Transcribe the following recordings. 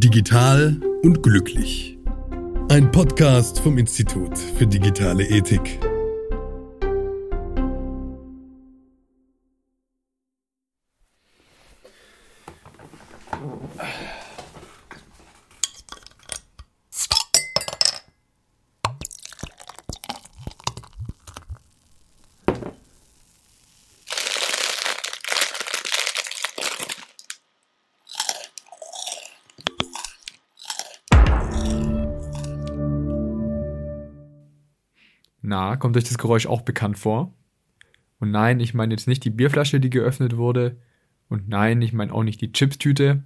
Digital und glücklich. Ein Podcast vom Institut für digitale Ethik. Kommt euch das Geräusch auch bekannt vor? Und nein, ich meine jetzt nicht die Bierflasche, die geöffnet wurde. Und nein, ich meine auch nicht die Chipstüte,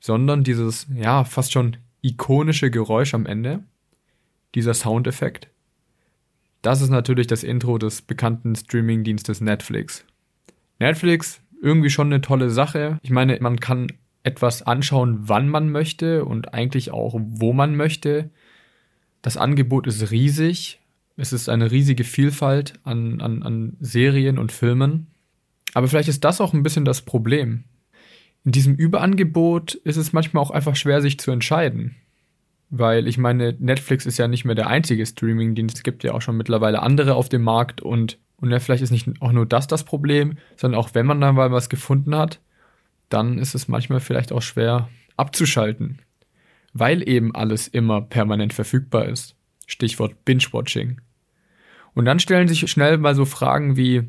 sondern dieses, ja, fast schon ikonische Geräusch am Ende. Dieser Soundeffekt. Das ist natürlich das Intro des bekannten Streamingdienstes Netflix. Netflix, irgendwie schon eine tolle Sache. Ich meine, man kann etwas anschauen, wann man möchte und eigentlich auch, wo man möchte. Das Angebot ist riesig es ist eine riesige Vielfalt an, an, an Serien und Filmen. Aber vielleicht ist das auch ein bisschen das Problem. In diesem Überangebot ist es manchmal auch einfach schwer, sich zu entscheiden. Weil ich meine, Netflix ist ja nicht mehr der einzige Streamingdienst. Es gibt ja auch schon mittlerweile andere auf dem Markt und, und ja, vielleicht ist nicht auch nur das das Problem, sondern auch wenn man dann mal was gefunden hat, dann ist es manchmal vielleicht auch schwer abzuschalten. Weil eben alles immer permanent verfügbar ist. Stichwort Binge-Watching. Und dann stellen sich schnell mal so Fragen wie,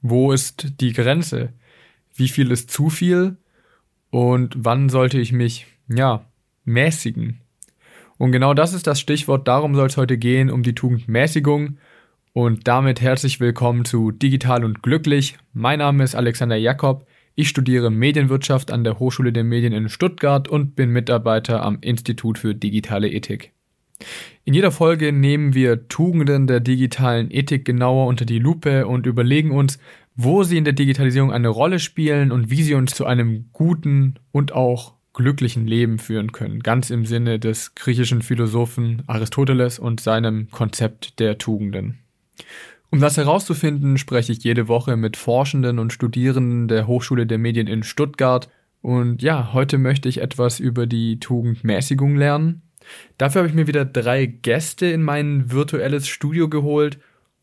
wo ist die Grenze? Wie viel ist zu viel? Und wann sollte ich mich, ja, mäßigen? Und genau das ist das Stichwort, darum soll es heute gehen, um die Tugend Mäßigung. Und damit herzlich willkommen zu Digital und Glücklich. Mein Name ist Alexander Jakob. Ich studiere Medienwirtschaft an der Hochschule der Medien in Stuttgart und bin Mitarbeiter am Institut für digitale Ethik. In jeder Folge nehmen wir Tugenden der digitalen Ethik genauer unter die Lupe und überlegen uns, wo sie in der Digitalisierung eine Rolle spielen und wie sie uns zu einem guten und auch glücklichen Leben führen können, ganz im Sinne des griechischen Philosophen Aristoteles und seinem Konzept der Tugenden. Um das herauszufinden, spreche ich jede Woche mit Forschenden und Studierenden der Hochschule der Medien in Stuttgart. Und ja, heute möchte ich etwas über die Tugend Mäßigung lernen Dafür habe ich mir wieder drei Gäste in mein virtuelles Studio geholt.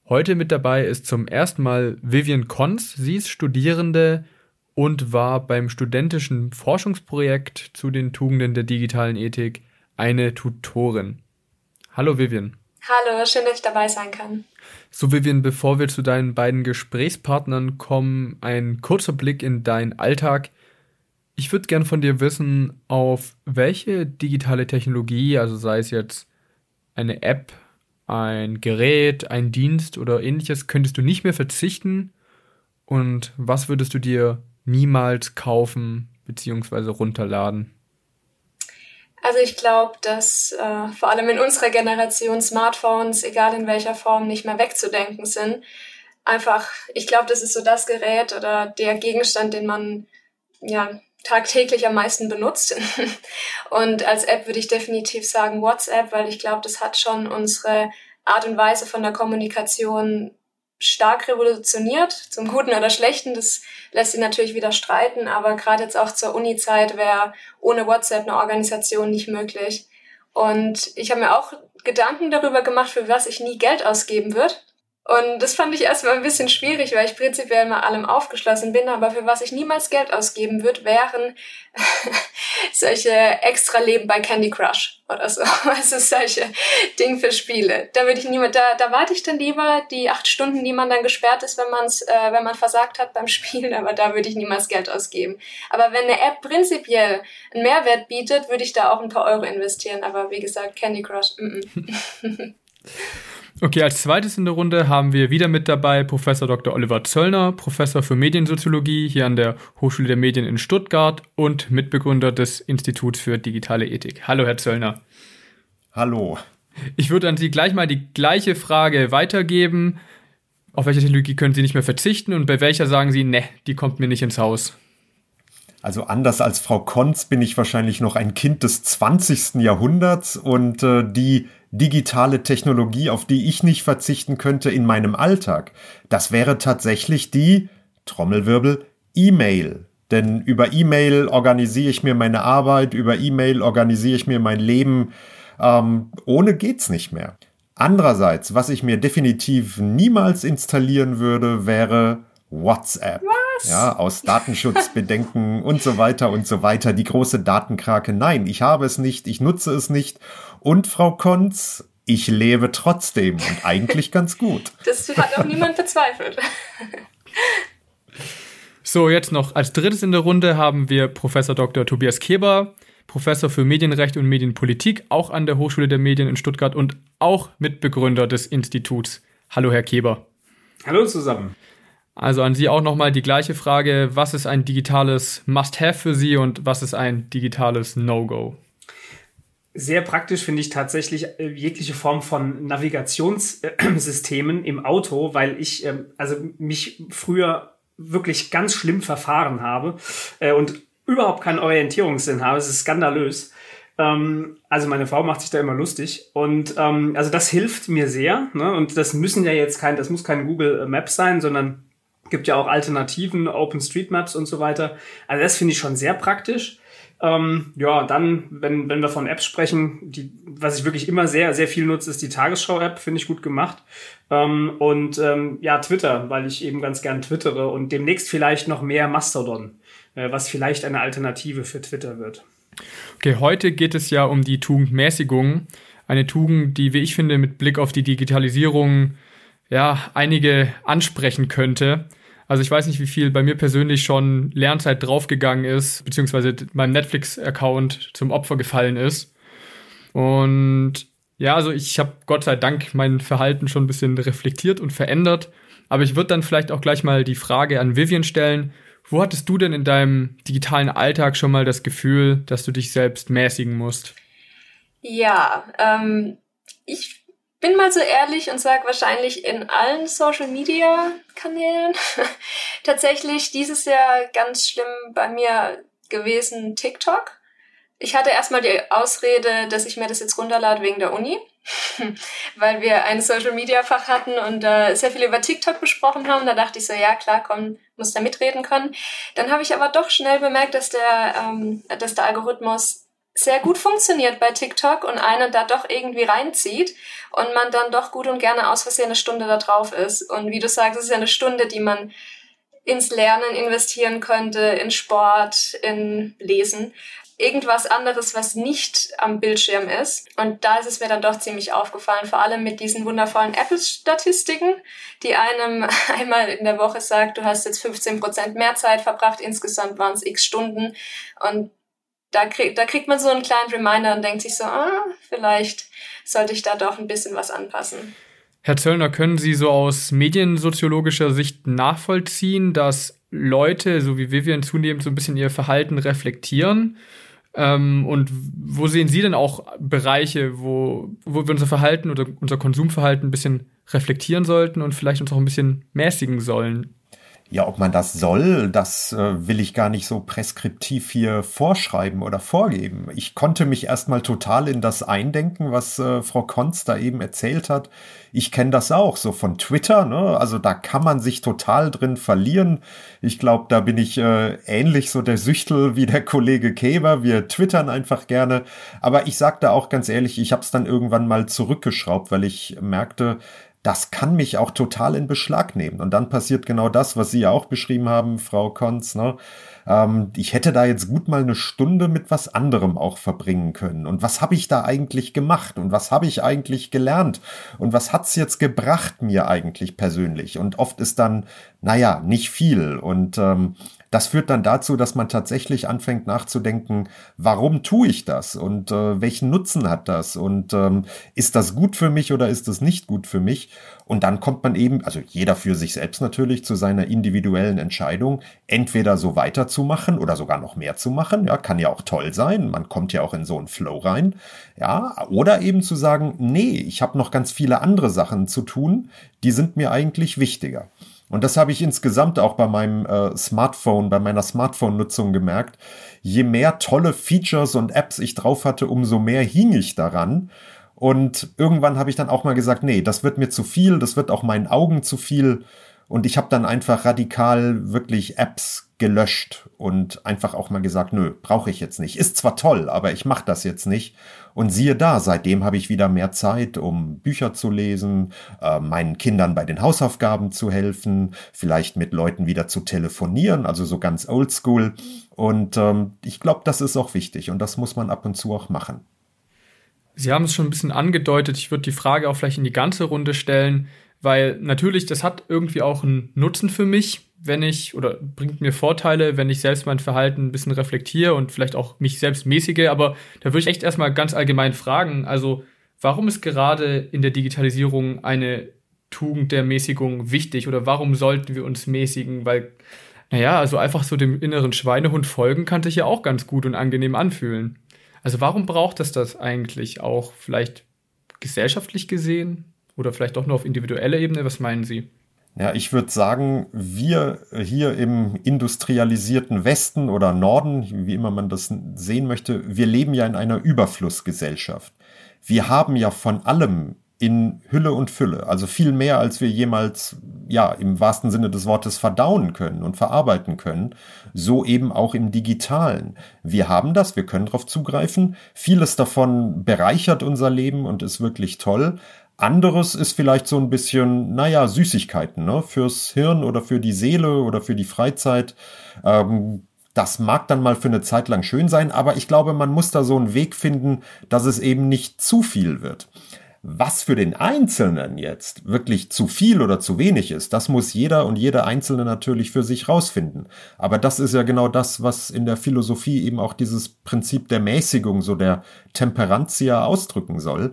Heute mit dabei ist zum ersten Mal Vivian Konz. Sie ist Studierende und war beim studentischen Forschungsprojekt zu den Tugenden der digitalen Ethik eine Tutorin. Hallo Vivian. Hallo, schön, dass ich dabei sein kann. So Vivian, bevor wir zu deinen beiden Gesprächspartnern kommen, ein kurzer Blick in deinen Alltag. Ich würde gern von dir wissen, auf welche digitale Technologie, also sei es jetzt eine App, ein Gerät, ein Dienst oder ähnliches, könntest du nicht mehr verzichten? Und was würdest du dir niemals kaufen bzw. runterladen? Also ich glaube, dass äh, vor allem in unserer Generation Smartphones, egal in welcher Form, nicht mehr wegzudenken sind. Einfach, ich glaube, das ist so das Gerät oder der Gegenstand, den man ja tagtäglich am meisten benutzt. und als App würde ich definitiv sagen WhatsApp, weil ich glaube, das hat schon unsere Art und Weise von der Kommunikation stark revolutioniert, zum Guten oder Schlechten. Das lässt sich natürlich wieder streiten, aber gerade jetzt auch zur Uni-Zeit wäre ohne WhatsApp eine Organisation nicht möglich. Und ich habe mir auch Gedanken darüber gemacht, für was ich nie Geld ausgeben würde. Und das fand ich erstmal ein bisschen schwierig, weil ich prinzipiell mal allem aufgeschlossen bin, aber für was ich niemals Geld ausgeben würde, wären solche extra Leben bei Candy Crush oder so. Also solche Dinge für Spiele. Da würde ich niemand, da, da warte ich dann lieber die acht Stunden, die man dann gesperrt ist, wenn man's, äh, wenn man versagt hat beim Spielen, aber da würde ich niemals Geld ausgeben. Aber wenn eine App prinzipiell einen Mehrwert bietet, würde ich da auch ein paar Euro investieren. Aber wie gesagt, Candy Crush, mm -mm. Okay, als zweites in der Runde haben wir wieder mit dabei Professor Dr. Oliver Zöllner, Professor für Mediensoziologie hier an der Hochschule der Medien in Stuttgart und Mitbegründer des Instituts für digitale Ethik. Hallo, Herr Zöllner. Hallo. Ich würde an Sie gleich mal die gleiche Frage weitergeben. Auf welche Technologie können Sie nicht mehr verzichten und bei welcher sagen Sie, ne, die kommt mir nicht ins Haus? Also anders als Frau Konz bin ich wahrscheinlich noch ein Kind des 20. Jahrhunderts und äh, die digitale Technologie, auf die ich nicht verzichten könnte in meinem Alltag, das wäre tatsächlich die Trommelwirbel E-Mail. Denn über E-Mail organisiere ich mir meine Arbeit, über E-Mail organisiere ich mir mein Leben. Ähm, ohne geht's nicht mehr. Andererseits, was ich mir definitiv niemals installieren würde, wäre WhatsApp. Was? Ja, aus Datenschutzbedenken und so weiter und so weiter. Die große Datenkrake. Nein, ich habe es nicht, ich nutze es nicht. Und Frau Konz, ich lebe trotzdem und eigentlich ganz gut. Das hat auch niemand bezweifelt. So, jetzt noch als drittes in der Runde haben wir Professor Dr. Tobias Keber, Professor für Medienrecht und Medienpolitik, auch an der Hochschule der Medien in Stuttgart und auch Mitbegründer des Instituts. Hallo, Herr Keber. Hallo zusammen. Also an Sie auch nochmal die gleiche Frage. Was ist ein digitales Must-Have für Sie und was ist ein digitales No-Go? Sehr praktisch finde ich tatsächlich äh, jegliche Form von Navigationssystemen im Auto, weil ich ähm, also mich früher wirklich ganz schlimm verfahren habe äh, und überhaupt keinen Orientierungssinn habe. Es ist skandalös. Ähm, also meine Frau macht sich da immer lustig und ähm, also das hilft mir sehr. Ne? Und das müssen ja jetzt kein, das muss kein Google Maps sein, sondern gibt ja auch Alternativen, OpenStreetMaps und so weiter. Also das finde ich schon sehr praktisch. Ähm, ja, dann, wenn, wenn wir von Apps sprechen, die, was ich wirklich immer sehr, sehr viel nutze, ist die Tagesschau-App, finde ich gut gemacht. Ähm, und ähm, ja, Twitter, weil ich eben ganz gern twittere und demnächst vielleicht noch mehr Mastodon, äh, was vielleicht eine Alternative für Twitter wird. Okay, heute geht es ja um die Tugend Mäßigung. Eine Tugend, die, wie ich finde, mit Blick auf die Digitalisierung ja einige ansprechen könnte. Also ich weiß nicht, wie viel bei mir persönlich schon Lernzeit draufgegangen ist, beziehungsweise meinem Netflix-Account zum Opfer gefallen ist. Und ja, also ich habe Gott sei Dank mein Verhalten schon ein bisschen reflektiert und verändert. Aber ich würde dann vielleicht auch gleich mal die Frage an Vivian stellen. Wo hattest du denn in deinem digitalen Alltag schon mal das Gefühl, dass du dich selbst mäßigen musst? Ja, ähm, ich bin mal so ehrlich und sage wahrscheinlich in allen Social Media Kanälen. Tatsächlich dieses Jahr ganz schlimm bei mir gewesen TikTok. Ich hatte erstmal die Ausrede, dass ich mir das jetzt runterlade wegen der Uni, weil wir ein Social Media Fach hatten und äh, sehr viel über TikTok besprochen haben. Da dachte ich so, ja klar, komm, muss da mitreden können. Dann habe ich aber doch schnell bemerkt, dass der, ähm, dass der Algorithmus sehr gut funktioniert bei TikTok und einen da doch irgendwie reinzieht und man dann doch gut und gerne aus Versehen eine Stunde da drauf ist. Und wie du sagst, es ist ja eine Stunde, die man ins Lernen investieren könnte, in Sport, in Lesen. Irgendwas anderes, was nicht am Bildschirm ist. Und da ist es mir dann doch ziemlich aufgefallen, vor allem mit diesen wundervollen Apple-Statistiken, die einem einmal in der Woche sagt, du hast jetzt 15 Prozent mehr Zeit verbracht, insgesamt waren es x Stunden. Und da, krieg, da kriegt man so einen kleinen Reminder und denkt sich so, ah, vielleicht sollte ich da doch ein bisschen was anpassen. Herr Zöllner, können Sie so aus mediensoziologischer Sicht nachvollziehen, dass Leute, so wie Vivian, zunehmend so ein bisschen ihr Verhalten reflektieren? Ähm, und wo sehen Sie denn auch Bereiche, wo, wo wir unser Verhalten oder unser Konsumverhalten ein bisschen reflektieren sollten und vielleicht uns auch ein bisschen mäßigen sollen? Ja, ob man das soll, das äh, will ich gar nicht so preskriptiv hier vorschreiben oder vorgeben. Ich konnte mich erstmal total in das eindenken, was äh, Frau Konz da eben erzählt hat. Ich kenne das auch, so von Twitter, ne? Also da kann man sich total drin verlieren. Ich glaube, da bin ich äh, ähnlich so der Süchtel wie der Kollege Käber. Wir twittern einfach gerne. Aber ich sag da auch ganz ehrlich, ich habe es dann irgendwann mal zurückgeschraubt, weil ich merkte, das kann mich auch total in Beschlag nehmen. Und dann passiert genau das, was Sie ja auch beschrieben haben, Frau Konz. Ne? Ähm, ich hätte da jetzt gut mal eine Stunde mit was anderem auch verbringen können. Und was habe ich da eigentlich gemacht? Und was habe ich eigentlich gelernt? Und was hat's jetzt gebracht mir eigentlich persönlich? Und oft ist dann, naja, nicht viel. Und ähm, das führt dann dazu, dass man tatsächlich anfängt nachzudenken, warum tue ich das und äh, welchen Nutzen hat das und ähm, ist das gut für mich oder ist das nicht gut für mich? Und dann kommt man eben, also jeder für sich selbst natürlich, zu seiner individuellen Entscheidung, entweder so weiterzumachen oder sogar noch mehr zu machen. Ja, kann ja auch toll sein. Man kommt ja auch in so einen Flow rein. Ja, oder eben zu sagen, nee, ich habe noch ganz viele andere Sachen zu tun, die sind mir eigentlich wichtiger. Und das habe ich insgesamt auch bei meinem äh, Smartphone, bei meiner Smartphone-Nutzung gemerkt. Je mehr tolle Features und Apps ich drauf hatte, umso mehr hing ich daran. Und irgendwann habe ich dann auch mal gesagt, nee, das wird mir zu viel, das wird auch meinen Augen zu viel. Und ich habe dann einfach radikal wirklich Apps gelöscht und einfach auch mal gesagt, nö, brauche ich jetzt nicht. Ist zwar toll, aber ich mache das jetzt nicht. Und siehe da, seitdem habe ich wieder mehr Zeit, um Bücher zu lesen, äh, meinen Kindern bei den Hausaufgaben zu helfen, vielleicht mit Leuten wieder zu telefonieren, also so ganz oldschool. Und ähm, ich glaube, das ist auch wichtig und das muss man ab und zu auch machen. Sie haben es schon ein bisschen angedeutet. Ich würde die Frage auch vielleicht in die ganze Runde stellen weil natürlich, das hat irgendwie auch einen Nutzen für mich, wenn ich, oder bringt mir Vorteile, wenn ich selbst mein Verhalten ein bisschen reflektiere und vielleicht auch mich selbst mäßige, aber da würde ich echt erstmal ganz allgemein fragen, also warum ist gerade in der Digitalisierung eine Tugend der Mäßigung wichtig oder warum sollten wir uns mäßigen? Weil, naja, also einfach so dem inneren Schweinehund folgen kann sich ja auch ganz gut und angenehm anfühlen. Also warum braucht es das eigentlich auch vielleicht gesellschaftlich gesehen? Oder vielleicht auch nur auf individueller Ebene? Was meinen Sie? Ja, ich würde sagen, wir hier im industrialisierten Westen oder Norden, wie immer man das sehen möchte, wir leben ja in einer Überflussgesellschaft. Wir haben ja von allem in Hülle und Fülle, also viel mehr, als wir jemals, ja, im wahrsten Sinne des Wortes verdauen können und verarbeiten können, so eben auch im digitalen. Wir haben das, wir können darauf zugreifen. Vieles davon bereichert unser Leben und ist wirklich toll. Anderes ist vielleicht so ein bisschen, naja, Süßigkeiten, ne? Fürs Hirn oder für die Seele oder für die Freizeit. Ähm, das mag dann mal für eine Zeit lang schön sein, aber ich glaube, man muss da so einen Weg finden, dass es eben nicht zu viel wird. Was für den Einzelnen jetzt wirklich zu viel oder zu wenig ist, das muss jeder und jede Einzelne natürlich für sich rausfinden. Aber das ist ja genau das, was in der Philosophie eben auch dieses Prinzip der Mäßigung, so der Temperantia ausdrücken soll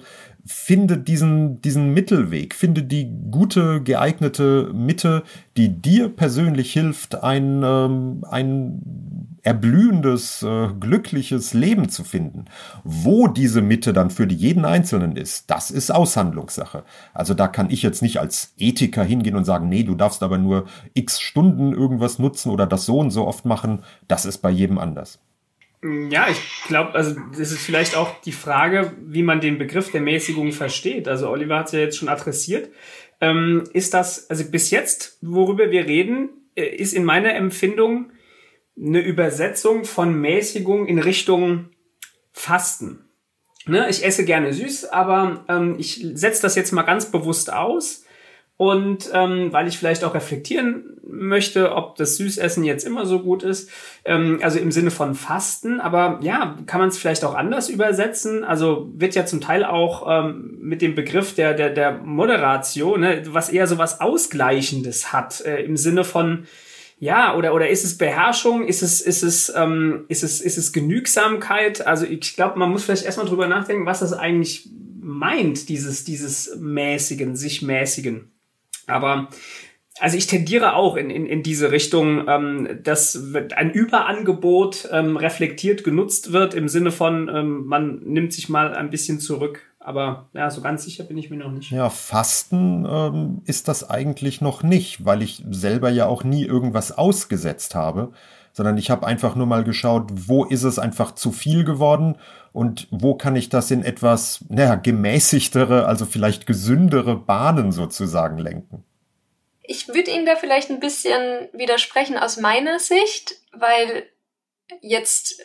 finde diesen, diesen Mittelweg, finde die gute, geeignete Mitte, die dir persönlich hilft, ein, ähm, ein erblühendes, äh, glückliches Leben zu finden. Wo diese Mitte dann für jeden Einzelnen ist, das ist Aushandlungssache. Also da kann ich jetzt nicht als Ethiker hingehen und sagen, nee, du darfst aber nur x Stunden irgendwas nutzen oder das so und so oft machen. Das ist bei jedem anders. Ja, ich glaube, also das ist vielleicht auch die Frage, wie man den Begriff der Mäßigung versteht. Also Oliver hat es ja jetzt schon adressiert. Ähm, ist das, also bis jetzt, worüber wir reden, äh, ist in meiner Empfindung eine Übersetzung von Mäßigung in Richtung Fasten. Ne? Ich esse gerne süß, aber ähm, ich setze das jetzt mal ganz bewusst aus und ähm, weil ich vielleicht auch reflektieren möchte, ob das Süßessen jetzt immer so gut ist, ähm, also im Sinne von Fasten, aber ja, kann man es vielleicht auch anders übersetzen? Also wird ja zum Teil auch ähm, mit dem Begriff der, der, der Moderation, ne, was eher so was Ausgleichendes hat, äh, im Sinne von, ja, oder, oder ist es Beherrschung? Ist es, ist es, ähm, ist es, ist es Genügsamkeit? Also ich glaube, man muss vielleicht erstmal drüber nachdenken, was das eigentlich meint, dieses, dieses Mäßigen, sich mäßigen. Aber also ich tendiere auch in, in, in diese Richtung, ähm, dass ein Überangebot ähm, reflektiert genutzt wird im Sinne von, ähm, man nimmt sich mal ein bisschen zurück. Aber ja, so ganz sicher bin ich mir noch nicht. Ja, Fasten ähm, ist das eigentlich noch nicht, weil ich selber ja auch nie irgendwas ausgesetzt habe, sondern ich habe einfach nur mal geschaut, wo ist es einfach zu viel geworden und wo kann ich das in etwas, naja, gemäßigtere, also vielleicht gesündere Bahnen sozusagen lenken. Ich würde Ihnen da vielleicht ein bisschen widersprechen aus meiner Sicht, weil jetzt,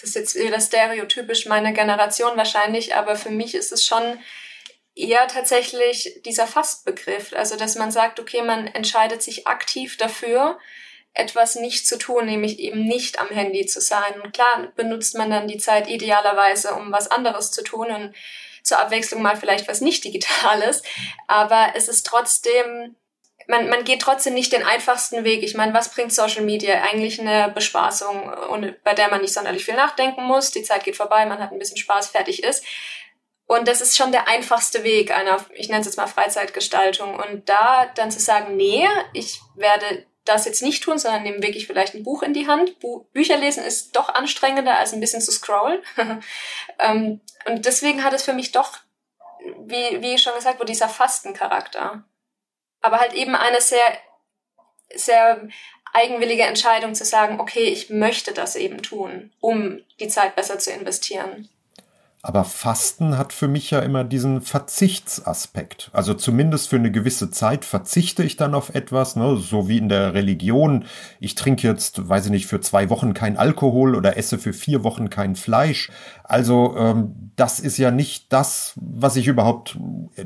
das ist jetzt wieder stereotypisch meiner Generation wahrscheinlich, aber für mich ist es schon eher tatsächlich dieser Fastbegriff. Also, dass man sagt, okay, man entscheidet sich aktiv dafür, etwas nicht zu tun, nämlich eben nicht am Handy zu sein. Und klar benutzt man dann die Zeit idealerweise, um was anderes zu tun und zur Abwechslung mal vielleicht was nicht Digitales. Aber es ist trotzdem man, man geht trotzdem nicht den einfachsten Weg. Ich meine, was bringt Social Media? Eigentlich eine Bespaßung, und bei der man nicht sonderlich viel nachdenken muss. Die Zeit geht vorbei, man hat ein bisschen Spaß, fertig ist. Und das ist schon der einfachste Weg einer, ich nenne es jetzt mal Freizeitgestaltung. Und da dann zu sagen, nee, ich werde das jetzt nicht tun, sondern nehme wirklich vielleicht ein Buch in die Hand. Bu Bücher lesen ist doch anstrengender, als ein bisschen zu scrollen. ähm, und deswegen hat es für mich doch, wie, wie schon gesagt wurde, dieser Fastencharakter aber halt eben eine sehr, sehr eigenwillige Entscheidung zu sagen, okay, ich möchte das eben tun, um die Zeit besser zu investieren. Aber Fasten hat für mich ja immer diesen Verzichtsaspekt. Also zumindest für eine gewisse Zeit verzichte ich dann auf etwas, ne? so wie in der Religion. Ich trinke jetzt, weiß ich nicht, für zwei Wochen kein Alkohol oder esse für vier Wochen kein Fleisch. Also ähm, das ist ja nicht das, was ich überhaupt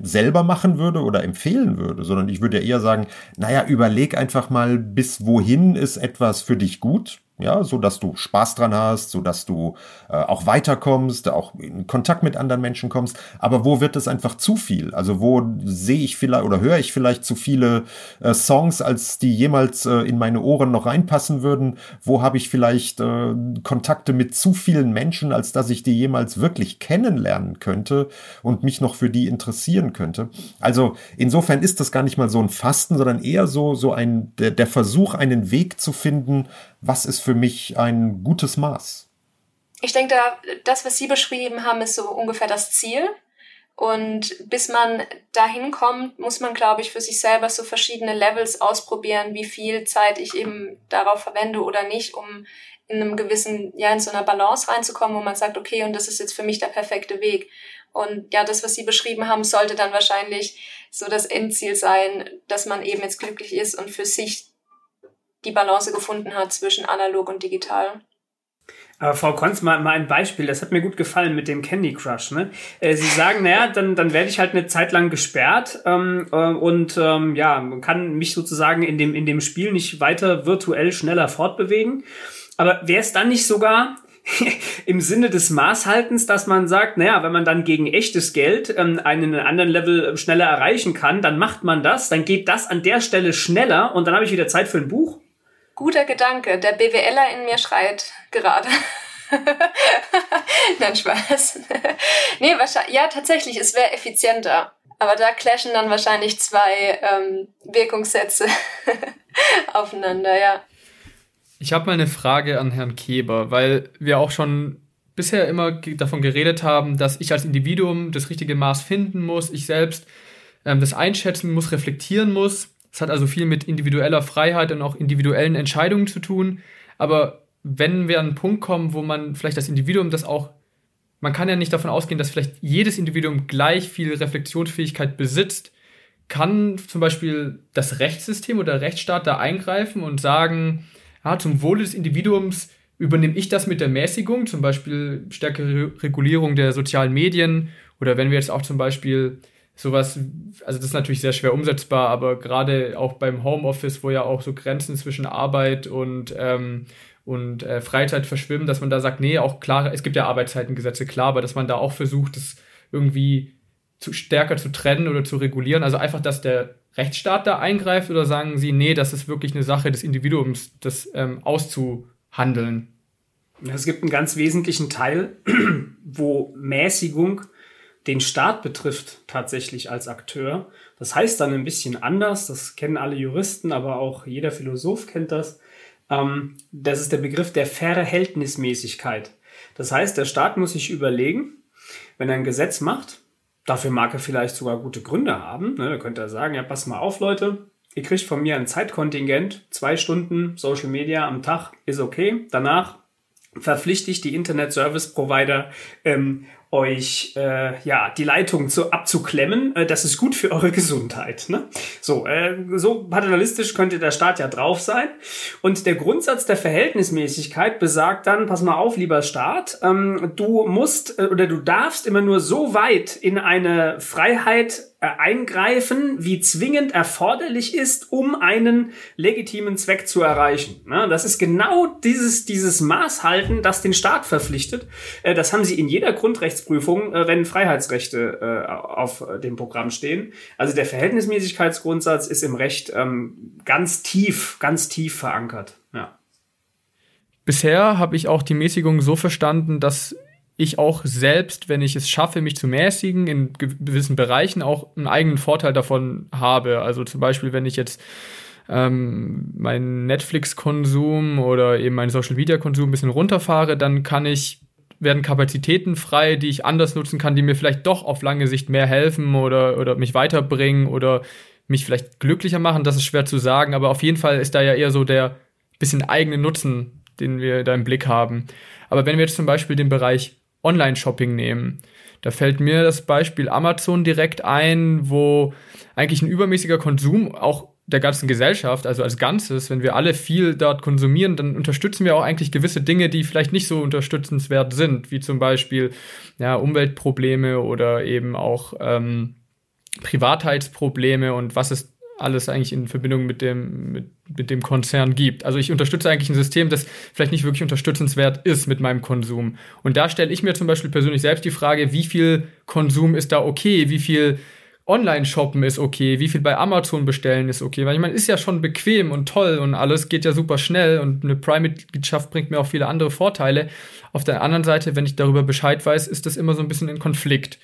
selber machen würde oder empfehlen würde, sondern ich würde ja eher sagen, naja, überleg einfach mal, bis wohin ist etwas für dich gut ja, so dass du Spaß dran hast, so dass du äh, auch weiterkommst, auch in Kontakt mit anderen Menschen kommst. Aber wo wird es einfach zu viel? Also wo sehe ich vielleicht oder höre ich vielleicht zu viele äh, Songs, als die jemals äh, in meine Ohren noch reinpassen würden? Wo habe ich vielleicht äh, Kontakte mit zu vielen Menschen, als dass ich die jemals wirklich kennenlernen könnte und mich noch für die interessieren könnte? Also insofern ist das gar nicht mal so ein Fasten, sondern eher so so ein der, der Versuch, einen Weg zu finden, was ist für mich ein gutes Maß? Ich denke, das, was Sie beschrieben haben, ist so ungefähr das Ziel. Und bis man dahin kommt, muss man, glaube ich, für sich selber so verschiedene Levels ausprobieren, wie viel Zeit ich eben darauf verwende oder nicht, um in einem gewissen, ja, in so einer Balance reinzukommen, wo man sagt, okay, und das ist jetzt für mich der perfekte Weg. Und ja, das, was Sie beschrieben haben, sollte dann wahrscheinlich so das Endziel sein, dass man eben jetzt glücklich ist und für sich die Balance gefunden hat zwischen analog und digital. Aber Frau Konz, mal, mal ein Beispiel, das hat mir gut gefallen mit dem Candy Crush. Ne? Äh, Sie sagen, naja, dann, dann werde ich halt eine Zeit lang gesperrt ähm, äh, und ähm, ja, kann mich sozusagen in dem, in dem Spiel nicht weiter virtuell schneller fortbewegen. Aber wäre es dann nicht sogar im Sinne des Maßhaltens, dass man sagt, naja, wenn man dann gegen echtes Geld ähm, einen anderen Level schneller erreichen kann, dann macht man das, dann geht das an der Stelle schneller und dann habe ich wieder Zeit für ein Buch? Guter Gedanke. Der BWLer in mir schreit gerade. Nein, Spaß. nee, wahrscheinlich, ja, tatsächlich, es wäre effizienter. Aber da clashen dann wahrscheinlich zwei ähm, Wirkungssätze aufeinander, ja. Ich habe mal eine Frage an Herrn Keber, weil wir auch schon bisher immer davon geredet haben, dass ich als Individuum das richtige Maß finden muss, ich selbst ähm, das einschätzen muss, reflektieren muss. Es hat also viel mit individueller Freiheit und auch individuellen Entscheidungen zu tun. Aber wenn wir an einen Punkt kommen, wo man vielleicht das Individuum das auch, man kann ja nicht davon ausgehen, dass vielleicht jedes Individuum gleich viel Reflexionsfähigkeit besitzt, kann zum Beispiel das Rechtssystem oder der Rechtsstaat da eingreifen und sagen, ja, zum Wohle des Individuums übernehme ich das mit der Mäßigung, zum Beispiel stärkere Regulierung der sozialen Medien oder wenn wir jetzt auch zum Beispiel sowas, also das ist natürlich sehr schwer umsetzbar, aber gerade auch beim Homeoffice, wo ja auch so Grenzen zwischen Arbeit und, ähm, und äh, Freizeit verschwimmen, dass man da sagt, nee, auch klar, es gibt ja Arbeitszeitengesetze, klar, aber dass man da auch versucht, das irgendwie zu stärker zu trennen oder zu regulieren. Also einfach, dass der Rechtsstaat da eingreift oder sagen Sie, nee, das ist wirklich eine Sache des Individuums, das ähm, auszuhandeln. Es gibt einen ganz wesentlichen Teil, wo Mäßigung den Staat betrifft, tatsächlich als Akteur. Das heißt dann ein bisschen anders, das kennen alle Juristen, aber auch jeder Philosoph kennt das. Ähm, das ist der Begriff der Verhältnismäßigkeit. Das heißt, der Staat muss sich überlegen, wenn er ein Gesetz macht, dafür mag er vielleicht sogar gute Gründe haben, ne, da könnte er sagen, ja, pass mal auf, Leute, ihr kriegt von mir ein Zeitkontingent, zwei Stunden Social Media am Tag ist okay, danach verpflichte ich die Internet Service Provider ähm, euch äh, ja die Leitung zu, abzuklemmen. Äh, das ist gut für eure Gesundheit. Ne? So, äh, so paternalistisch könnte der Staat ja drauf sein. Und der Grundsatz der Verhältnismäßigkeit besagt dann: Pass mal auf, lieber Staat, ähm, du musst äh, oder du darfst immer nur so weit in eine Freiheit äh, eingreifen, wie zwingend erforderlich ist, um einen legitimen Zweck zu erreichen. Ne? Das ist genau dieses dieses Maßhalten, das den Staat verpflichtet. Äh, das haben sie in jeder Grundrechts Rechtsprüfung, äh, wenn Freiheitsrechte äh, auf dem Programm stehen. Also der Verhältnismäßigkeitsgrundsatz ist im Recht ähm, ganz tief, ganz tief verankert. Ja. Bisher habe ich auch die Mäßigung so verstanden, dass ich auch selbst, wenn ich es schaffe, mich zu mäßigen, in gewissen Bereichen auch einen eigenen Vorteil davon habe. Also zum Beispiel, wenn ich jetzt ähm, meinen Netflix-Konsum oder eben meinen Social-Media-Konsum ein bisschen runterfahre, dann kann ich werden Kapazitäten frei, die ich anders nutzen kann, die mir vielleicht doch auf lange Sicht mehr helfen oder, oder mich weiterbringen oder mich vielleicht glücklicher machen. Das ist schwer zu sagen, aber auf jeden Fall ist da ja eher so der bisschen eigene Nutzen, den wir da im Blick haben. Aber wenn wir jetzt zum Beispiel den Bereich Online-Shopping nehmen. Da fällt mir das Beispiel Amazon direkt ein, wo eigentlich ein übermäßiger Konsum auch der ganzen Gesellschaft, also als Ganzes, wenn wir alle viel dort konsumieren, dann unterstützen wir auch eigentlich gewisse Dinge, die vielleicht nicht so unterstützenswert sind, wie zum Beispiel ja, Umweltprobleme oder eben auch ähm, Privatheitsprobleme und was es alles eigentlich in Verbindung mit dem, mit, mit dem Konzern gibt. Also ich unterstütze eigentlich ein System, das vielleicht nicht wirklich unterstützenswert ist mit meinem Konsum. Und da stelle ich mir zum Beispiel persönlich selbst die Frage, wie viel Konsum ist da okay, wie viel Online-Shoppen ist okay, wie viel bei Amazon bestellen ist okay, weil ich meine, ist ja schon bequem und toll und alles geht ja super schnell und eine Prime-Mitgliedschaft bringt mir auch viele andere Vorteile. Auf der anderen Seite, wenn ich darüber Bescheid weiß, ist das immer so ein bisschen in Konflikt.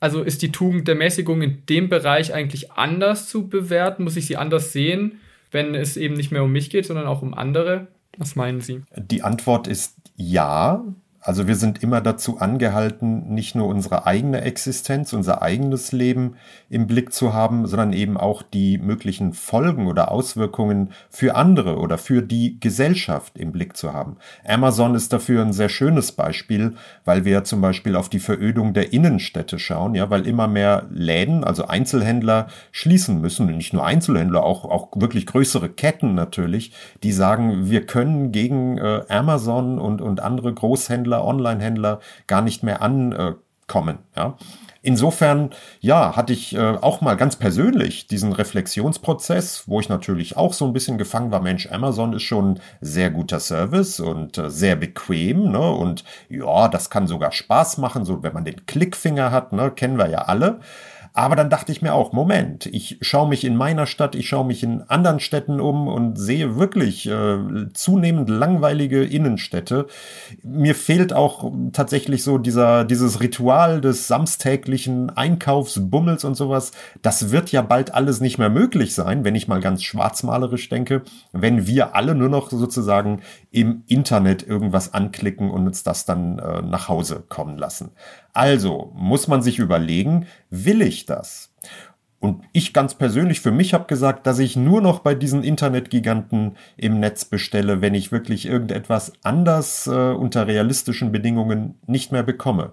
Also ist die Tugend der Mäßigung in dem Bereich eigentlich anders zu bewerten? Muss ich sie anders sehen, wenn es eben nicht mehr um mich geht, sondern auch um andere? Was meinen Sie? Die Antwort ist ja. Also wir sind immer dazu angehalten, nicht nur unsere eigene Existenz, unser eigenes Leben im Blick zu haben, sondern eben auch die möglichen Folgen oder Auswirkungen für andere oder für die Gesellschaft im Blick zu haben. Amazon ist dafür ein sehr schönes Beispiel, weil wir zum Beispiel auf die Verödung der Innenstädte schauen, ja, weil immer mehr Läden, also Einzelhändler schließen müssen. Und nicht nur Einzelhändler, auch, auch wirklich größere Ketten natürlich, die sagen, wir können gegen äh, Amazon und, und andere Großhändler Händler, Online-Händler gar nicht mehr ankommen. Ja. Insofern, ja, hatte ich äh, auch mal ganz persönlich diesen Reflexionsprozess, wo ich natürlich auch so ein bisschen gefangen war, Mensch, Amazon ist schon sehr guter Service und äh, sehr bequem, ne? Und ja, das kann sogar Spaß machen, so wenn man den Klickfinger hat, ne? Kennen wir ja alle. Aber dann dachte ich mir auch, Moment, ich schaue mich in meiner Stadt, ich schaue mich in anderen Städten um und sehe wirklich äh, zunehmend langweilige Innenstädte. Mir fehlt auch tatsächlich so dieser, dieses Ritual des samstäglichen Einkaufsbummels und sowas. Das wird ja bald alles nicht mehr möglich sein, wenn ich mal ganz schwarzmalerisch denke, wenn wir alle nur noch sozusagen im Internet irgendwas anklicken und uns das dann äh, nach Hause kommen lassen. Also muss man sich überlegen, will ich das? Und ich ganz persönlich für mich habe gesagt, dass ich nur noch bei diesen Internetgiganten im Netz bestelle, wenn ich wirklich irgendetwas anders äh, unter realistischen Bedingungen nicht mehr bekomme.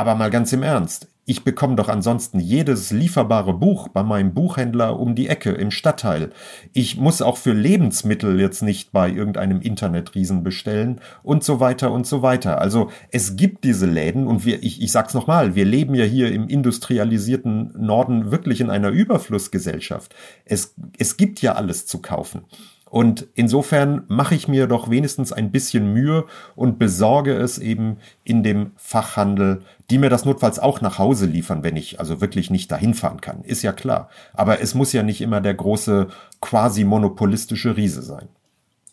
Aber mal ganz im Ernst, ich bekomme doch ansonsten jedes lieferbare Buch bei meinem Buchhändler um die Ecke im Stadtteil. Ich muss auch für Lebensmittel jetzt nicht bei irgendeinem Internetriesen bestellen und so weiter und so weiter. Also es gibt diese Läden und wir, ich, ich sag's nochmal, wir leben ja hier im industrialisierten Norden wirklich in einer Überflussgesellschaft. Es, es gibt ja alles zu kaufen. Und insofern mache ich mir doch wenigstens ein bisschen Mühe und besorge es eben in dem Fachhandel, die mir das notfalls auch nach Hause liefern, wenn ich also wirklich nicht dahin fahren kann. Ist ja klar. Aber es muss ja nicht immer der große quasi monopolistische Riese sein.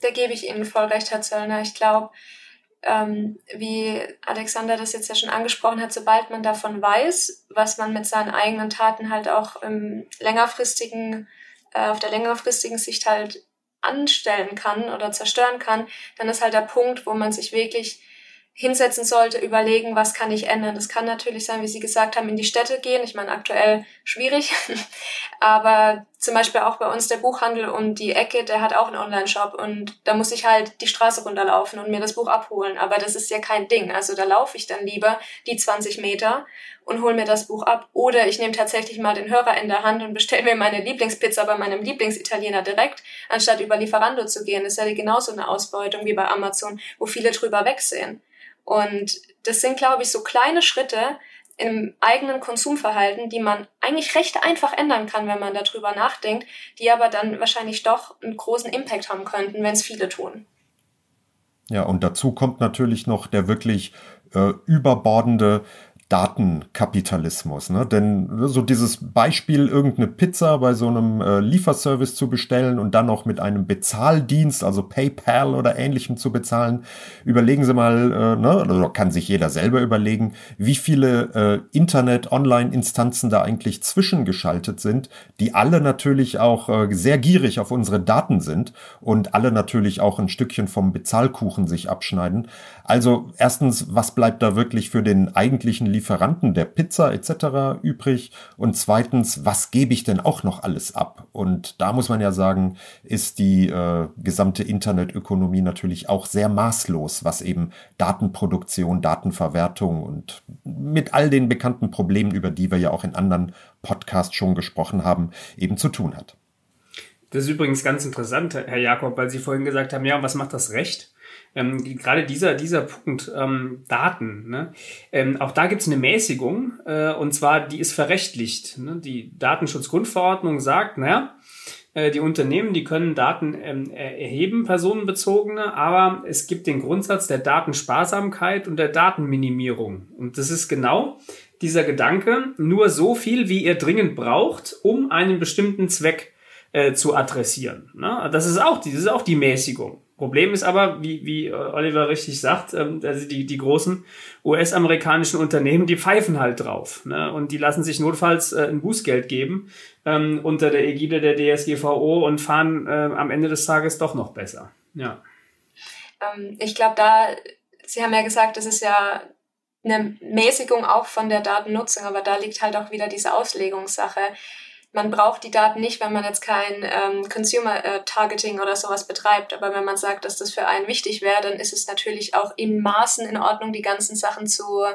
Da gebe ich Ihnen voll recht, Herr Zöllner. Ich glaube, ähm, wie Alexander das jetzt ja schon angesprochen hat, sobald man davon weiß, was man mit seinen eigenen Taten halt auch im längerfristigen, äh, auf der längerfristigen Sicht halt anstellen kann oder zerstören kann, dann ist halt der Punkt, wo man sich wirklich hinsetzen sollte, überlegen, was kann ich ändern. Das kann natürlich sein, wie Sie gesagt haben, in die Städte gehen. Ich meine, aktuell schwierig, aber zum Beispiel auch bei uns der Buchhandel um die Ecke, der hat auch einen Online-Shop und da muss ich halt die Straße runterlaufen und mir das Buch abholen. Aber das ist ja kein Ding. Also da laufe ich dann lieber die 20 Meter und hole mir das Buch ab. Oder ich nehme tatsächlich mal den Hörer in der Hand und bestelle mir meine Lieblingspizza bei meinem Lieblingsitaliener direkt, anstatt über Lieferando zu gehen. Das ist ja genauso eine Ausbeutung wie bei Amazon, wo viele drüber wegsehen. Und das sind, glaube ich, so kleine Schritte im eigenen Konsumverhalten, die man eigentlich recht einfach ändern kann, wenn man darüber nachdenkt, die aber dann wahrscheinlich doch einen großen Impact haben könnten, wenn es viele tun. Ja, und dazu kommt natürlich noch der wirklich äh, überbordende Datenkapitalismus. Ne? Denn so dieses Beispiel, irgendeine Pizza bei so einem äh, Lieferservice zu bestellen und dann noch mit einem Bezahldienst, also PayPal oder ähnlichem zu bezahlen, überlegen Sie mal, äh, ne? also kann sich jeder selber überlegen, wie viele äh, Internet-Online-Instanzen da eigentlich zwischengeschaltet sind, die alle natürlich auch äh, sehr gierig auf unsere Daten sind und alle natürlich auch ein Stückchen vom Bezahlkuchen sich abschneiden. Also erstens, was bleibt da wirklich für den eigentlichen Lieferanten der Pizza etc. übrig? Und zweitens, was gebe ich denn auch noch alles ab? Und da muss man ja sagen, ist die äh, gesamte Internetökonomie natürlich auch sehr maßlos, was eben Datenproduktion, Datenverwertung und mit all den bekannten Problemen, über die wir ja auch in anderen Podcasts schon gesprochen haben, eben zu tun hat. Das ist übrigens ganz interessant, Herr Jakob, weil Sie vorhin gesagt haben, ja, was macht das Recht? Ähm, gerade dieser, dieser Punkt ähm, Daten, ne? ähm, auch da gibt es eine Mäßigung, äh, und zwar die ist verrechtlicht. Ne? Die Datenschutzgrundverordnung sagt, naja, äh, die Unternehmen, die können Daten ähm, erheben, personenbezogene, aber es gibt den Grundsatz der Datensparsamkeit und der Datenminimierung. Und das ist genau dieser Gedanke, nur so viel, wie ihr dringend braucht, um einen bestimmten Zweck äh, zu adressieren. Ne? Das ist auch das ist auch die Mäßigung. Problem ist aber, wie, wie äh, Oliver richtig sagt, ähm, also die, die großen US-amerikanischen Unternehmen, die pfeifen halt drauf. Ne? Und die lassen sich notfalls äh, ein Bußgeld geben ähm, unter der Ägide der DSGVO und fahren äh, am Ende des Tages doch noch besser. Ja. Ähm, ich glaube, da, Sie haben ja gesagt, das ist ja eine Mäßigung auch von der Datennutzung, aber da liegt halt auch wieder diese Auslegungssache man braucht die Daten nicht, wenn man jetzt kein ähm, Consumer äh, Targeting oder sowas betreibt. Aber wenn man sagt, dass das für einen wichtig wäre, dann ist es natürlich auch in Maßen in Ordnung, die ganzen Sachen zu,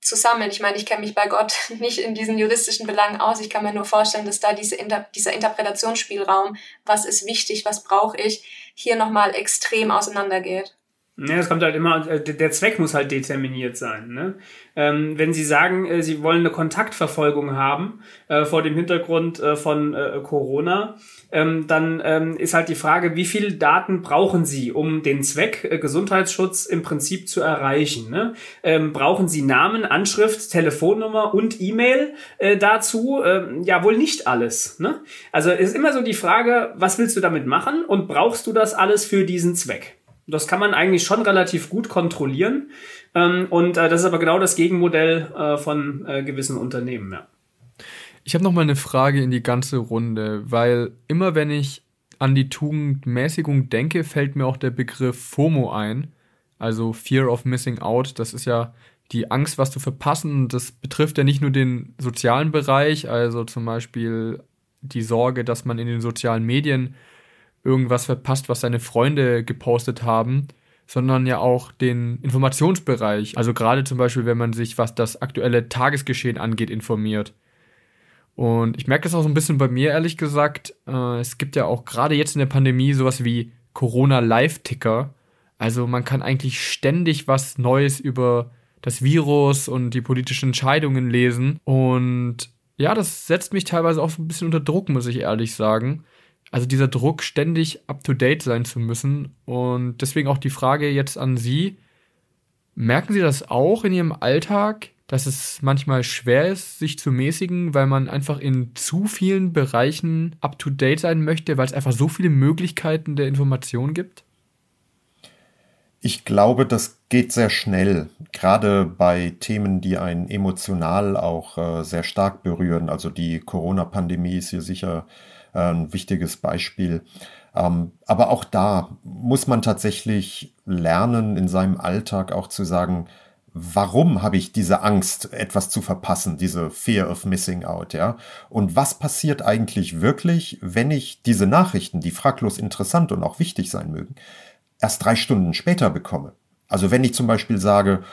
zu sammeln. Ich meine, ich kenne mich bei Gott nicht in diesen juristischen Belangen aus. Ich kann mir nur vorstellen, dass da diese Inter dieser Interpretationsspielraum, was ist wichtig, was brauche ich, hier nochmal extrem auseinandergeht. Ja, es kommt halt immer, äh, der Zweck muss halt determiniert sein. Ne? Ähm, wenn Sie sagen, äh, Sie wollen eine Kontaktverfolgung haben äh, vor dem Hintergrund äh, von äh, Corona, ähm, dann ähm, ist halt die Frage, wie viel Daten brauchen Sie, um den Zweck Gesundheitsschutz im Prinzip zu erreichen? Ne? Ähm, brauchen Sie Namen, Anschrift, Telefonnummer und E-Mail dazu? Ähm, ja, wohl nicht alles. Ne? Also ist immer so die Frage, was willst du damit machen und brauchst du das alles für diesen Zweck? Das kann man eigentlich schon relativ gut kontrollieren. Ähm, und äh, das ist aber genau das Gegenmodell äh, von äh, gewissen Unternehmen, ja. Ich habe noch mal eine Frage in die ganze Runde, weil immer wenn ich an die Tugendmäßigung denke, fällt mir auch der Begriff FOMO ein, also Fear of Missing Out. Das ist ja die Angst, was zu verpassen. Das betrifft ja nicht nur den sozialen Bereich, also zum Beispiel die Sorge, dass man in den sozialen Medien irgendwas verpasst, was seine Freunde gepostet haben, sondern ja auch den Informationsbereich. Also gerade zum Beispiel, wenn man sich, was das aktuelle Tagesgeschehen angeht, informiert. Und ich merke das auch so ein bisschen bei mir, ehrlich gesagt. Äh, es gibt ja auch gerade jetzt in der Pandemie sowas wie Corona-Live-Ticker. Also man kann eigentlich ständig was Neues über das Virus und die politischen Entscheidungen lesen. Und ja, das setzt mich teilweise auch so ein bisschen unter Druck, muss ich ehrlich sagen also dieser Druck, ständig up-to-date sein zu müssen. Und deswegen auch die Frage jetzt an Sie. Merken Sie das auch in Ihrem Alltag, dass es manchmal schwer ist, sich zu mäßigen, weil man einfach in zu vielen Bereichen up-to-date sein möchte, weil es einfach so viele Möglichkeiten der Information gibt? Ich glaube, das geht sehr schnell, gerade bei Themen, die einen emotional auch äh, sehr stark berühren. Also die Corona-Pandemie ist hier sicher ein wichtiges Beispiel. Ähm, aber auch da muss man tatsächlich lernen, in seinem Alltag auch zu sagen, warum habe ich diese Angst, etwas zu verpassen, diese Fear of Missing Out, ja? Und was passiert eigentlich wirklich, wenn ich diese Nachrichten, die fraglos interessant und auch wichtig sein mögen, erst drei Stunden später bekomme? Also wenn ich zum Beispiel sage,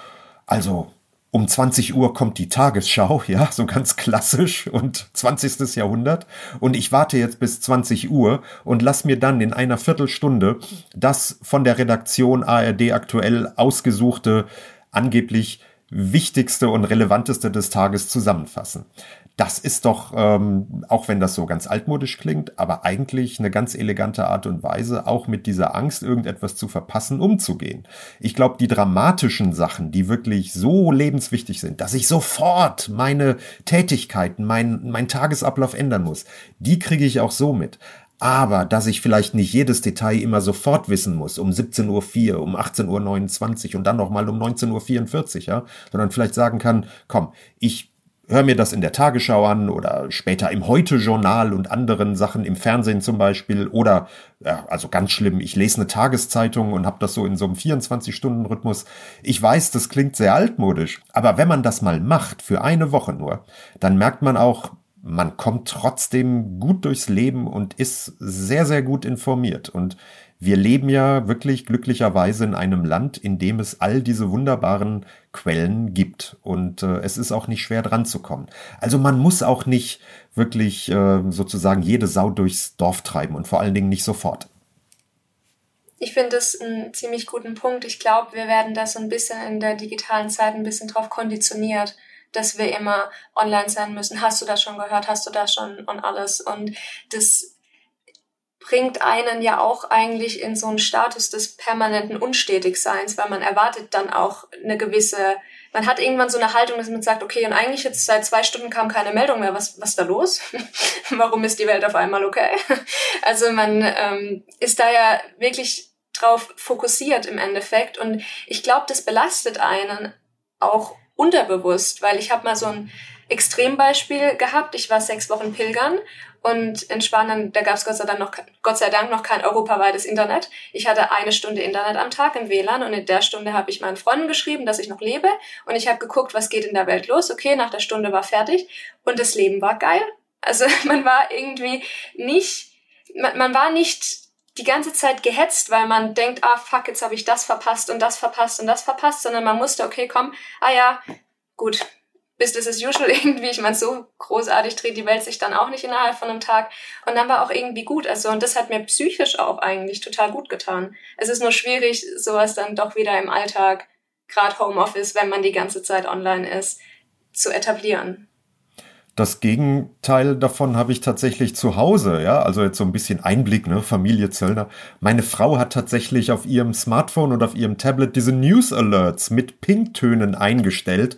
also um 20 Uhr kommt die Tagesschau, ja, so ganz klassisch und 20. Jahrhundert. Und ich warte jetzt bis 20 Uhr und lass mir dann in einer Viertelstunde das von der Redaktion ARD aktuell ausgesuchte, angeblich wichtigste und relevanteste des Tages zusammenfassen. Das ist doch, ähm, auch wenn das so ganz altmodisch klingt, aber eigentlich eine ganz elegante Art und Weise, auch mit dieser Angst, irgendetwas zu verpassen, umzugehen. Ich glaube, die dramatischen Sachen, die wirklich so lebenswichtig sind, dass ich sofort meine Tätigkeiten, mein, mein Tagesablauf ändern muss, die kriege ich auch so mit. Aber dass ich vielleicht nicht jedes Detail immer sofort wissen muss, um 17.04 Uhr, um 18.29 Uhr und dann nochmal um 19.44 Uhr, ja, sondern vielleicht sagen kann, komm, ich höre mir das in der Tagesschau an oder später im Heute-Journal und anderen Sachen im Fernsehen zum Beispiel oder, ja, also ganz schlimm, ich lese eine Tageszeitung und habe das so in so einem 24-Stunden-Rhythmus. Ich weiß, das klingt sehr altmodisch, aber wenn man das mal macht, für eine Woche nur, dann merkt man auch, man kommt trotzdem gut durchs Leben und ist sehr, sehr gut informiert. Und wir leben ja wirklich glücklicherweise in einem Land, in dem es all diese wunderbaren Quellen gibt. Und äh, es ist auch nicht schwer dran zu kommen. Also man muss auch nicht wirklich äh, sozusagen jede Sau durchs Dorf treiben und vor allen Dingen nicht sofort. Ich finde das einen ziemlich guten Punkt. Ich glaube, wir werden da so ein bisschen in der digitalen Zeit ein bisschen drauf konditioniert, dass wir immer online sein müssen. Hast du das schon gehört? Hast du das schon und alles? Und das bringt einen ja auch eigentlich in so einen Status des permanenten Unstetigseins, weil man erwartet dann auch eine gewisse, man hat irgendwann so eine Haltung, dass man sagt, okay, und eigentlich jetzt seit zwei Stunden kam keine Meldung mehr, was, was da los? Warum ist die Welt auf einmal okay? also man ähm, ist da ja wirklich drauf fokussiert im Endeffekt und ich glaube, das belastet einen auch unterbewusst, weil ich habe mal so ein Extrembeispiel gehabt. Ich war sechs Wochen pilgern und in Spanien, da gab es Gott sei Dank noch, Gott sei Dank noch kein europaweites Internet. Ich hatte eine Stunde Internet am Tag im WLAN und in der Stunde habe ich meinen Freunden geschrieben, dass ich noch lebe und ich habe geguckt, was geht in der Welt los. Okay, nach der Stunde war fertig und das Leben war geil. Also man war irgendwie nicht, man, man war nicht die ganze Zeit gehetzt, weil man denkt, ah fuck, jetzt habe ich das verpasst und das verpasst und das verpasst, sondern man musste, okay, komm, ah ja, gut, Business as usual irgendwie. Ich meine, so großartig dreht die Welt sich dann auch nicht innerhalb von einem Tag. Und dann war auch irgendwie gut. Also, und das hat mir psychisch auch eigentlich total gut getan. Es ist nur schwierig, sowas dann doch wieder im Alltag, gerade Homeoffice, wenn man die ganze Zeit online ist, zu etablieren. Das Gegenteil davon habe ich tatsächlich zu Hause, ja, also jetzt so ein bisschen Einblick, ne, Familie Zöllner. Meine Frau hat tatsächlich auf ihrem Smartphone und auf ihrem Tablet diese News Alerts mit Pinktönen eingestellt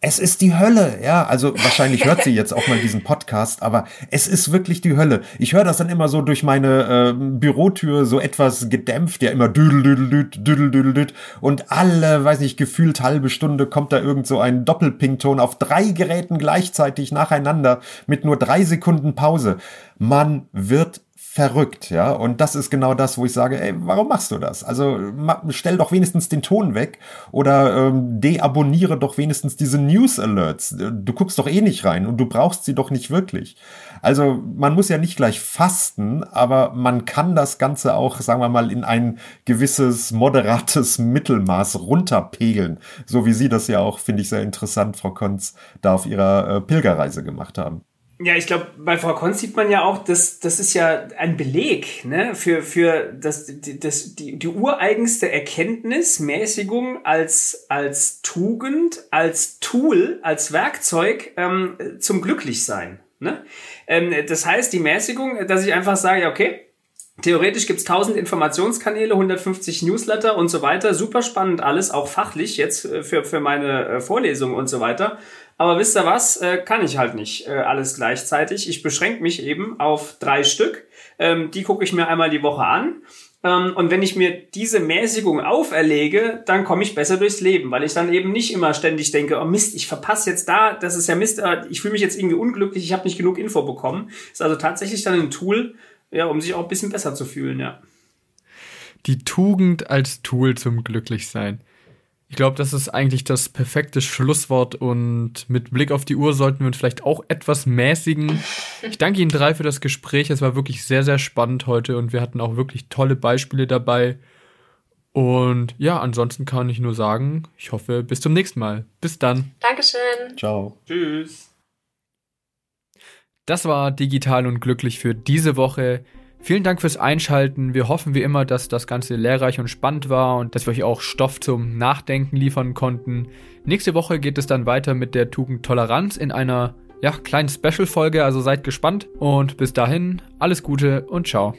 es ist die Hölle, ja. Also wahrscheinlich hört sie jetzt auch mal diesen Podcast, aber es ist wirklich die Hölle. Ich höre das dann immer so durch meine äh, Bürotür so etwas gedämpft, ja immer düdel, düdel, düdel, düdel, düdel, düdel. Und alle, weiß nicht, gefühlt halbe Stunde kommt da irgend so ein Doppelpington auf drei Geräten gleichzeitig nacheinander mit nur drei Sekunden Pause. Man wird verrückt, ja. Und das ist genau das, wo ich sage, ey, warum machst du das? Also stell doch wenigstens den Ton weg oder ähm, deabonniere doch wenigstens diese News Alerts. Du guckst doch eh nicht rein und du brauchst sie doch nicht wirklich. Also man muss ja nicht gleich fasten, aber man kann das Ganze auch, sagen wir mal, in ein gewisses moderates Mittelmaß runterpegeln, so wie Sie das ja auch, finde ich sehr interessant, Frau Konz, da auf Ihrer äh, Pilgerreise gemacht haben. Ja, ich glaube, bei Frau Konz sieht man ja auch, dass das ist ja ein Beleg ne, für, für das, das, die, die ureigenste Erkenntnis, Mäßigung als, als Tugend, als Tool, als Werkzeug ähm, zum Glücklichsein. Ne? Ähm, das heißt, die Mäßigung, dass ich einfach sage, okay, Theoretisch gibt's 1000 Informationskanäle, 150 Newsletter und so weiter. Super spannend alles, auch fachlich jetzt äh, für, für meine äh, Vorlesung und so weiter. Aber wisst ihr was? Äh, kann ich halt nicht äh, alles gleichzeitig. Ich beschränke mich eben auf drei Stück. Ähm, die gucke ich mir einmal die Woche an. Ähm, und wenn ich mir diese Mäßigung auferlege, dann komme ich besser durchs Leben, weil ich dann eben nicht immer ständig denke, oh Mist, ich verpasse jetzt da, das ist ja Mist, äh, ich fühle mich jetzt irgendwie unglücklich, ich habe nicht genug Info bekommen. Ist also tatsächlich dann ein Tool, ja, um sich auch ein bisschen besser zu fühlen, ja. Die Tugend als Tool zum Glücklichsein. Ich glaube, das ist eigentlich das perfekte Schlusswort und mit Blick auf die Uhr sollten wir uns vielleicht auch etwas mäßigen. Ich danke Ihnen drei für das Gespräch. Es war wirklich sehr, sehr spannend heute und wir hatten auch wirklich tolle Beispiele dabei. Und ja, ansonsten kann ich nur sagen, ich hoffe, bis zum nächsten Mal. Bis dann. Dankeschön. Ciao. Tschüss. Das war Digital und Glücklich für diese Woche. Vielen Dank fürs Einschalten. Wir hoffen wie immer, dass das Ganze lehrreich und spannend war und dass wir euch auch Stoff zum Nachdenken liefern konnten. Nächste Woche geht es dann weiter mit der Tugend Toleranz in einer ja, kleinen Special-Folge, also seid gespannt und bis dahin alles Gute und ciao.